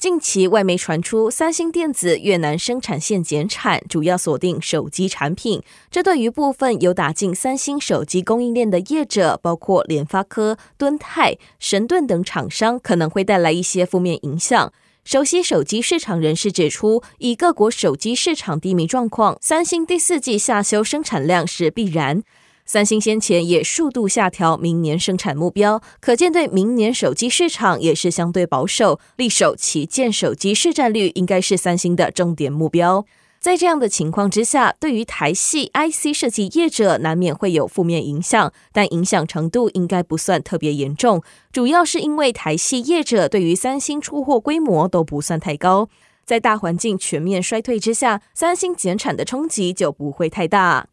近期外媒传出，三星电子越南生产线减产，主要锁定手机产品。这对于部分有打进三星手机供应链的业者，包括联发科、敦泰、神盾等厂商，可能会带来一些负面影响。熟悉手机市场人士指出，以各国手机市场低迷状况，三星第四季下修生产量是必然。三星先前也数度下调明年生产目标，可见对明年手机市场也是相对保守，力守旗舰手机市占率应该是三星的重点目标。在这样的情况之下，对于台系 IC 设计业者难免会有负面影响，但影响程度应该不算特别严重，主要是因为台系业者对于三星出货规模都不算太高，在大环境全面衰退之下，三星减产的冲击就不会太大。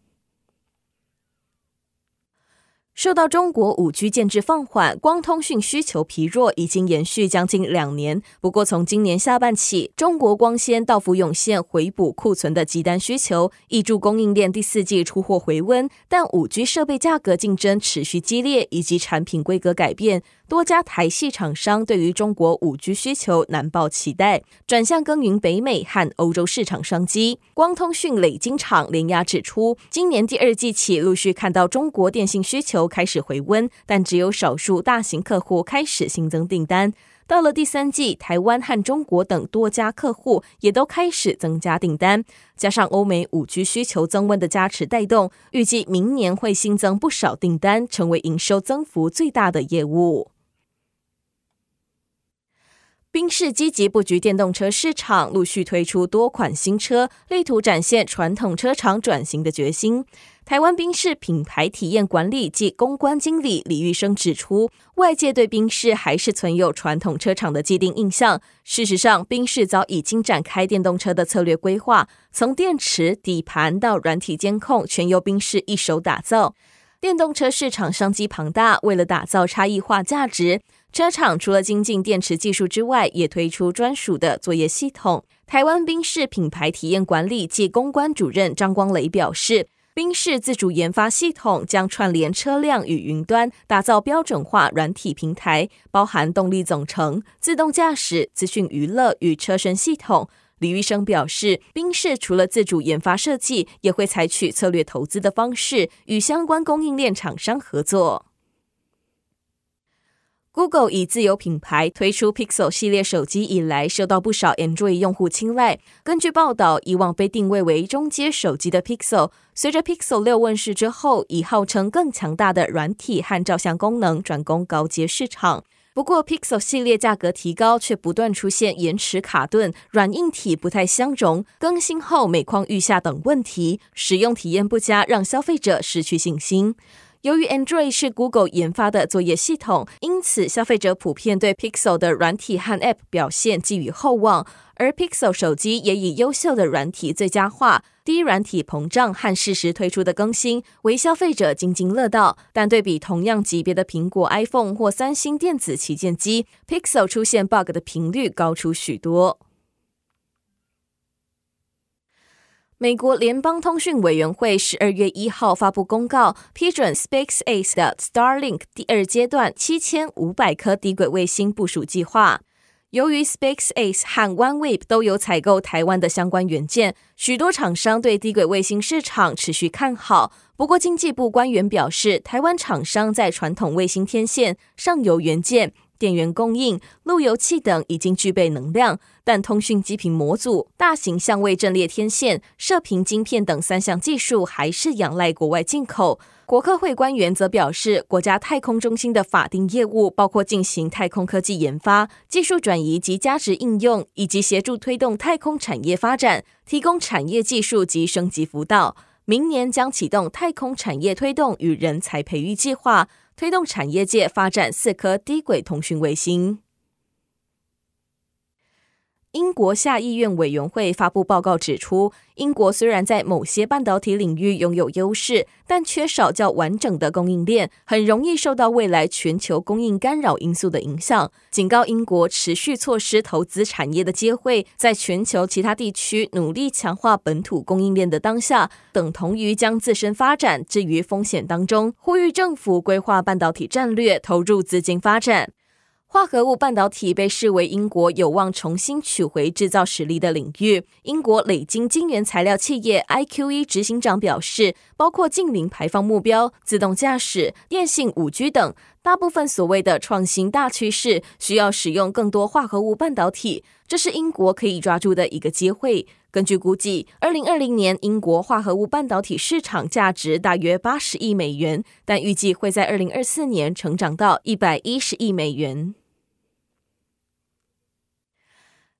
受到中国五 G 建制放缓，光通讯需求疲弱，已经延续将近两年。不过，从今年下半起，中国光纤到府涌现回补库存的急单需求，挹注供应链第四季出货回温。但五 G 设备价格竞争持续激烈，以及产品规格改变。多家台系厂商对于中国五 G 需求难抱期待，转向耕耘北美和欧洲市场商机。光通讯磊晶厂联亚指出，今年第二季起陆续看到中国电信需求开始回温，但只有少数大型客户开始新增订单。到了第三季，台湾和中国等多家客户也都开始增加订单，加上欧美五 G 需求增温的加持带动，预计明年会新增不少订单，成为营收增幅最大的业务。宾士积极布局电动车市场，陆续推出多款新车，力图展现传统车厂转型的决心。台湾宾士品牌体验管理及公关经理李玉生指出，外界对宾士还是存有传统车厂的既定印象。事实上，宾士早已经展开电动车的策略规划，从电池、底盘到软体监控，全由宾士一手打造。电动车市场商机庞大，为了打造差异化价值。车厂除了精进电池技术之外，也推出专属的作业系统。台湾宾士品牌体验管理暨公关主任张光磊表示，宾士自主研发系统将串联车辆与云端，打造标准化软体平台，包含动力总成、自动驾驶、资讯娱乐与车身系统。李玉生表示，宾士除了自主研发设计，也会采取策略投资的方式，与相关供应链厂商合作。Google 以自有品牌推出 Pixel 系列手机以来，受到不少 Android 用户青睐。根据报道，以往被定位为中阶手机的 Pixel，随着 Pixel 六问世之后，以号称更强大的软体和照相功能转攻高阶市场。不过，Pixel 系列价格提高，却不断出现延迟卡顿、软硬体不太相容、更新后每况愈下等问题，使用体验不佳，让消费者失去信心。由于 Android 是 Google 研发的作业系统，因此消费者普遍对 Pixel 的软体和 App 表现寄予厚望。而 Pixel 手机也以优秀的软体最佳化、低软体膨胀和适时推出的更新为消费者津津乐道。但对比同样级别的苹果 iPhone 或三星电子旗舰机，Pixel 出现 bug 的频率高出许多。美国联邦通讯委员会十二月一号发布公告，批准 SpaceX 的 Starlink 第二阶段七千五百颗低轨卫星部署计划。由于 SpaceX 和 OneWeb 都有采购台湾的相关元件，许多厂商对低轨卫星市场持续看好。不过，经济部官员表示，台湾厂商在传统卫星天线、上游元件。电源供应、路由器等已经具备能量，但通讯基频模组、大型相位阵列天线、射频晶片等三项技术还是仰赖国外进口。国科会官员则表示，国家太空中心的法定业务包括进行太空科技研发、技术转移及价值应用，以及协助推动太空产业发展，提供产业技术及升级辅导。明年将启动太空产业推动与人才培育计划。推动产业界发展四颗低轨通讯卫星。英国下议院委员会发布报告指出，英国虽然在某些半导体领域拥有优势，但缺少较完整的供应链，很容易受到未来全球供应干扰因素的影响。警告英国持续错失投资产业的机会，在全球其他地区努力强化本土供应链的当下，等同于将自身发展置于风险当中。呼吁政府规划半导体战略，投入资金发展。化合物半导体被视为英国有望重新取回制造实力的领域。英国磊晶晶圆材料企业 IQE 执行长表示，包括近零排放目标、自动驾驶、电信、五 G 等，大部分所谓的创新大趋势需要使用更多化合物半导体，这是英国可以抓住的一个机会。根据估计，二零二零年英国化合物半导体市场价值大约八十亿美元，但预计会在二零二四年成长到一百一十亿美元。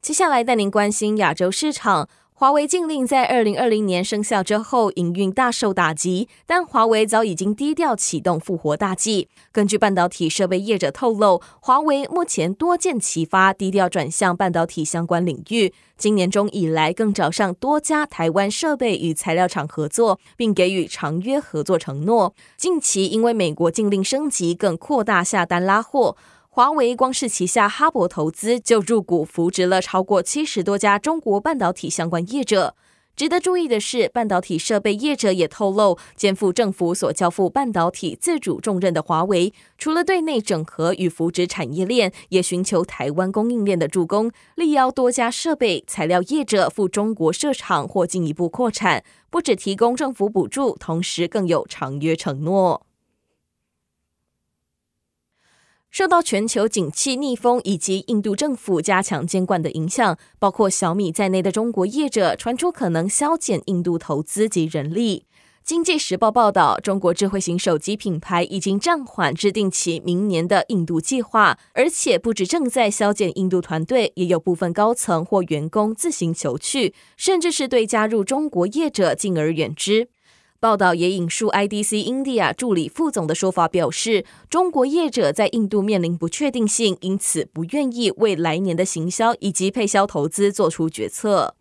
接下来带您关心亚洲市场。华为禁令在二零二零年生效之后，营运大受打击，但华为早已经低调启动复活大计。根据半导体设备业者透露，华为目前多箭齐发，低调转向半导体相关领域。今年中以来，更找上多家台湾设备与材料厂合作，并给予长约合作承诺。近期因为美国禁令升级，更扩大下单拉货。华为光是旗下哈勃投资就入股扶植了超过七十多家中国半导体相关业者。值得注意的是，半导体设备业者也透露，肩负政府所交付半导体自主重任的华为，除了对内整合与扶植产业链，也寻求台湾供应链的助攻，力邀多家设备材料业者赴中国设厂或进一步扩产，不只提供政府补助，同时更有长约承诺。受到全球景气逆风以及印度政府加强监管的影响，包括小米在内的中国业者传出可能削减印度投资及人力。经济时报报道，中国智慧型手机品牌已经暂缓制定其明年的印度计划，而且不止正在削减印度团队，也有部分高层或员工自行求去，甚至是对加入中国业者敬而远之。报道也引述 IDC India 助理副总的说法，表示中国业者在印度面临不确定性，因此不愿意为来年的行销以及配销投资做出决策。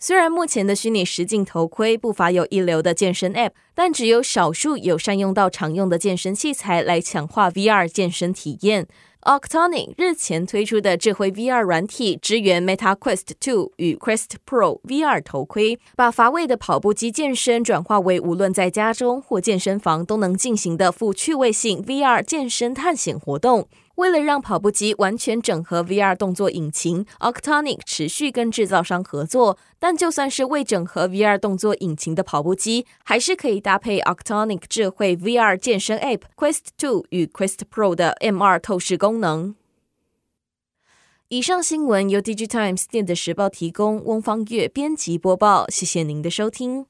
虽然目前的虚拟实境头盔不乏有一流的健身 App，但只有少数有善用到常用的健身器材来强化 VR 健身体验。Octonic 日前推出的智慧 VR 软体，支援 Meta Quest 2与 Quest Pro VR 头盔，把乏味的跑步机健身转化为无论在家中或健身房都能进行的富趣味性 VR 健身探险活动。为了让跑步机完全整合 VR 动作引擎，Octonic 持续跟制造商合作。但就算是未整合 VR 动作引擎的跑步机，还是可以搭配 Octonic 智慧 VR 健身 App Quest 2与 Quest Pro 的 MR 透视功能。以上新闻由 DigiTimes 电子时报提供，翁方月编辑播报。谢谢您的收听。